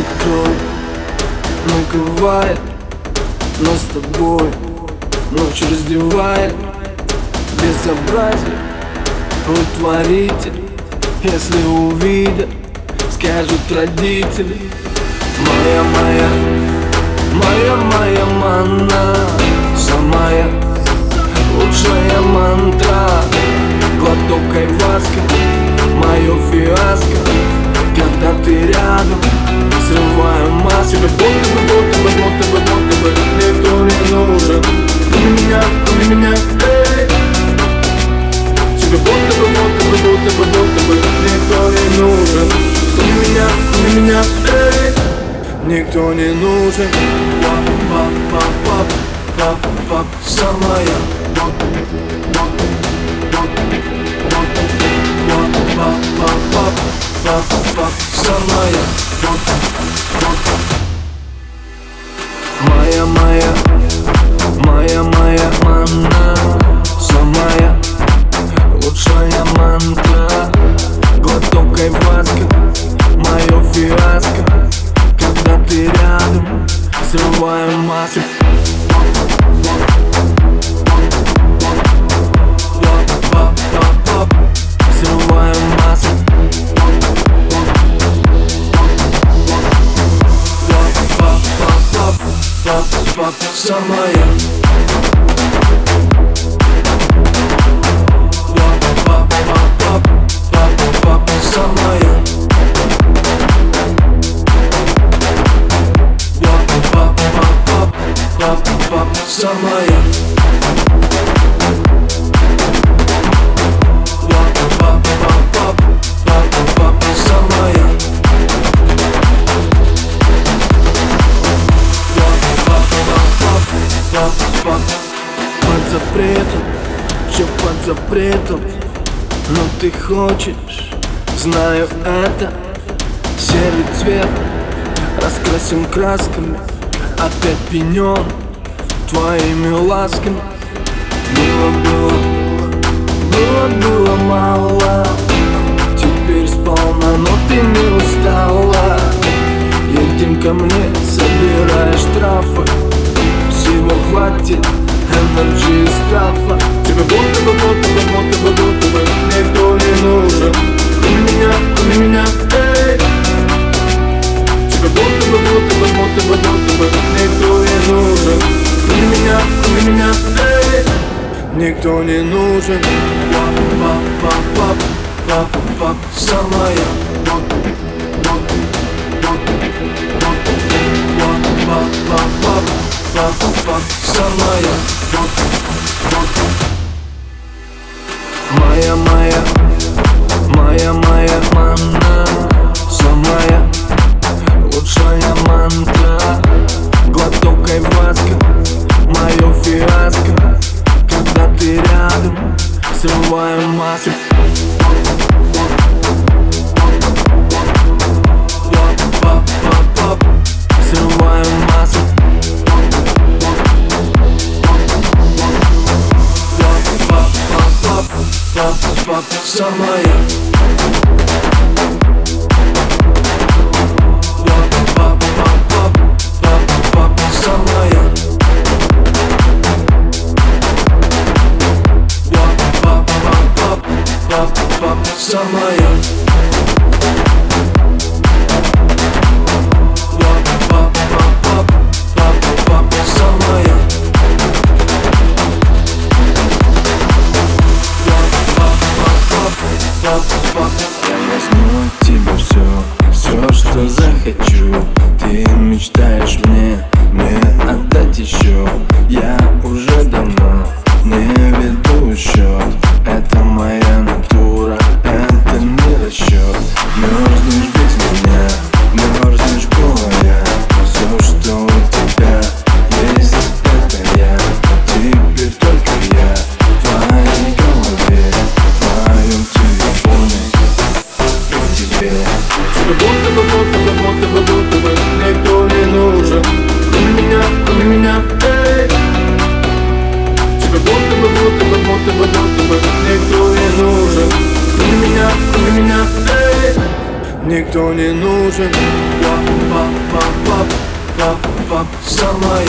и кровь. Ну, Накрывает нас с тобой. Ночь раздевает безобразие. Утворитель, если увидят Скажут родители. Моя, моя, моя, моя манна Самая никто не нужен Пап, пап, пап, пап, пап, пап. Самая Самая все мое под запретом, все под запретом. Но ты хочешь, знаю это. Серый цвет, раскрасим красками Опять пенен твоими ласками. Было, было, было, было мало. Теперь сполна, но ты не устала. Едем ко мне, собирай штрафы. Всего хватит, энергии и Ты меня, ты меня, эй. Никто не нужен. Пап, пап, пап, пап, пап, пап, Самая. Пап-пап-пап-пап-пап Москва вся моя. Мечтаешь мне не нужен. Пап, пап, пап, пап, пап, пап, самая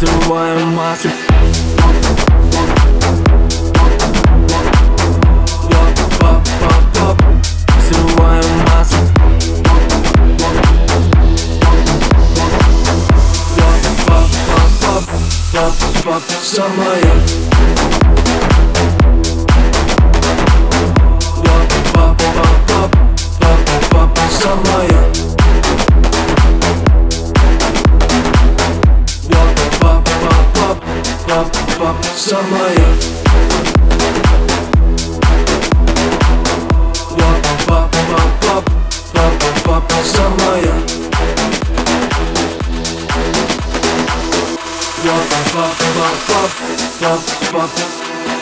Взрываем массу Самая Самая Samaya. Wap wap wap wap Wap wap Samaya. Wap wap wap wap wap Wap